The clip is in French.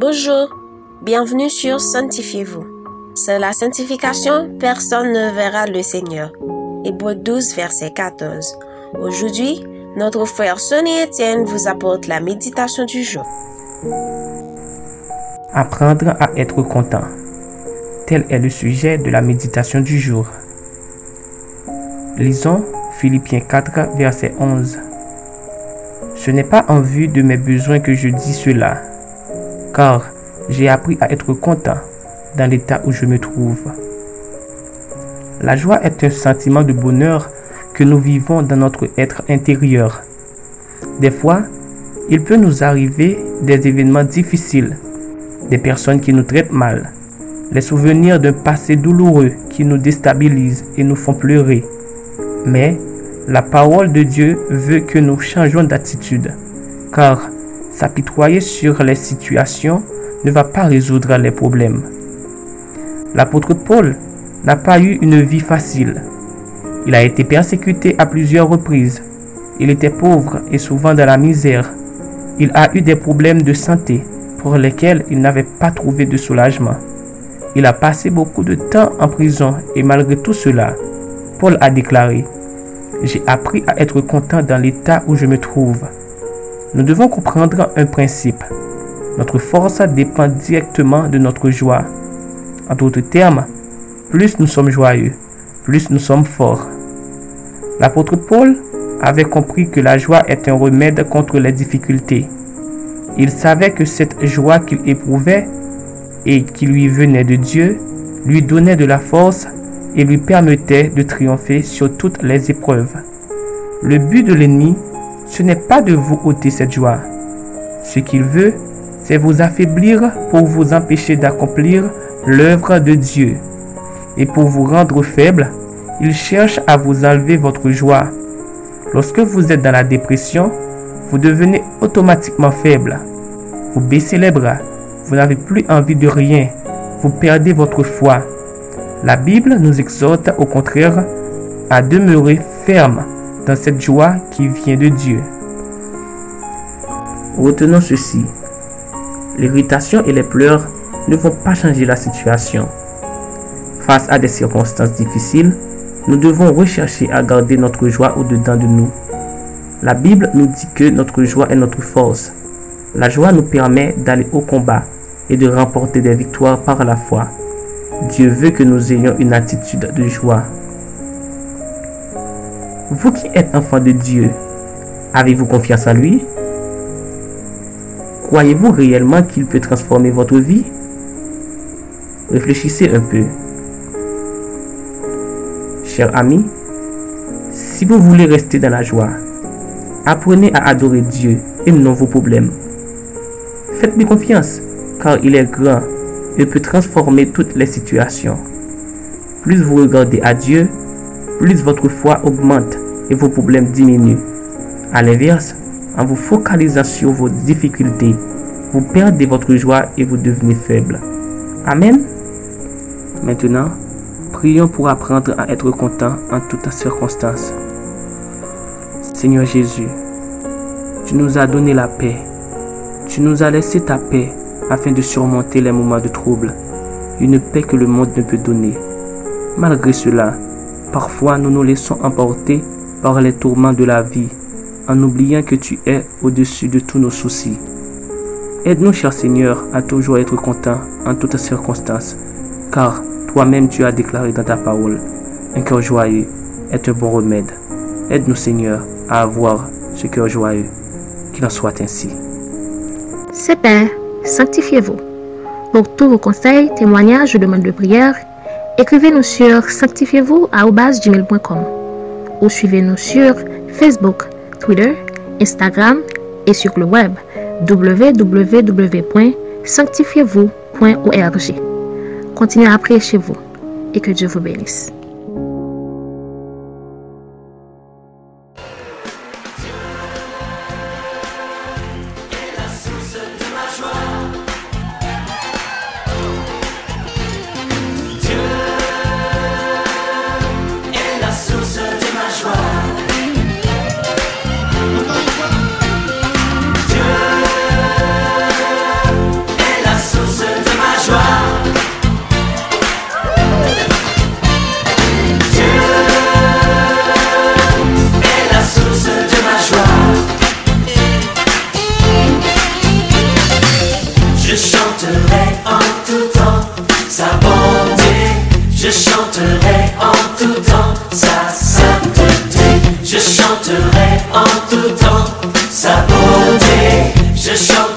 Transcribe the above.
Bonjour, bienvenue sur Sanctifiez-vous. Sans la sanctification, personne ne verra le Seigneur. Hébreu 12, verset 14. Aujourd'hui, notre frère Sonny Etienne vous apporte la méditation du jour. Apprendre à être content. Tel est le sujet de la méditation du jour. Lisons Philippiens 4, verset 11. Ce n'est pas en vue de mes besoins que je dis cela, car j'ai appris à être content dans l'état où je me trouve. La joie est un sentiment de bonheur que nous vivons dans notre être intérieur. Des fois, il peut nous arriver des événements difficiles, des personnes qui nous traitent mal, les souvenirs d'un passé douloureux qui nous déstabilisent et nous font pleurer. Mais la parole de Dieu veut que nous changions d'attitude, car s'apitoyer sur les situations ne va pas résoudre les problèmes. L'apôtre Paul n'a pas eu une vie facile. Il a été persécuté à plusieurs reprises. Il était pauvre et souvent dans la misère. Il a eu des problèmes de santé pour lesquels il n'avait pas trouvé de soulagement. Il a passé beaucoup de temps en prison et malgré tout cela, Paul a déclaré, J'ai appris à être content dans l'état où je me trouve. Nous devons comprendre un principe. Notre force dépend directement de notre joie. En d'autres termes, plus nous sommes joyeux, plus nous sommes forts. L'apôtre Paul avait compris que la joie est un remède contre les difficultés. Il savait que cette joie qu'il éprouvait et qui lui venait de Dieu lui donnait de la force et lui permettait de triompher sur toutes les épreuves. Le but de l'ennemi, ce n'est pas de vous ôter cette joie. Ce qu'il veut, c'est vous affaiblir pour vous empêcher d'accomplir l'œuvre de Dieu. Et pour vous rendre faible, il cherche à vous enlever votre joie. Lorsque vous êtes dans la dépression, vous devenez automatiquement faible. Vous baissez les bras, vous n'avez plus envie de rien, vous perdez votre foi. La Bible nous exhorte au contraire à demeurer ferme dans cette joie qui vient de Dieu. Retenons ceci. L'irritation et les pleurs ne vont pas changer la situation. Face à des circonstances difficiles, nous devons rechercher à garder notre joie au-dedans de nous. La Bible nous dit que notre joie est notre force. La joie nous permet d'aller au combat et de remporter des victoires par la foi. Dieu veut que nous ayons une attitude de joie. Vous qui êtes enfant de Dieu, avez-vous confiance en lui? Croyez-vous réellement qu'il peut transformer votre vie? Réfléchissez un peu. Chers amis, si vous voulez rester dans la joie, apprenez à adorer Dieu et non vos problèmes. Faites-lui confiance, car il est grand et peut transformer toutes les situations. Plus vous regardez à Dieu, plus votre foi augmente et vos problèmes diminuent. A l'inverse, en vous focalisant sur vos difficultés, vous perdez votre joie et vous devenez faible. Amen. Maintenant, prions pour apprendre à être content en toutes circonstances. Seigneur Jésus, tu nous as donné la paix. Tu nous as laissé ta paix afin de surmonter les moments de trouble. Une paix que le monde ne peut donner. Malgré cela, parfois nous nous laissons emporter par les tourments de la vie en oubliant que tu es au-dessus de tous nos soucis. Aide-nous, cher Seigneur, à toujours être content en toutes circonstances, car toi-même tu as déclaré dans ta parole, un cœur joyeux est un bon remède. Aide-nous, Seigneur, à avoir ce cœur joyeux. Qu'il en soit ainsi. C'est Père, sanctifiez-vous. Pour tous vos conseils, témoignages demandes de prière, écrivez-nous sur sanctifiez-vous ou suivez-nous sur Facebook, Twitter, Instagram et sur le web www.sanctifiez-vous.org. Continuez à prier chez vous et que Dieu vous bénisse. Chanterai en tout temps sa sainteté. Je chanterai en tout temps sa beauté. Je chanterai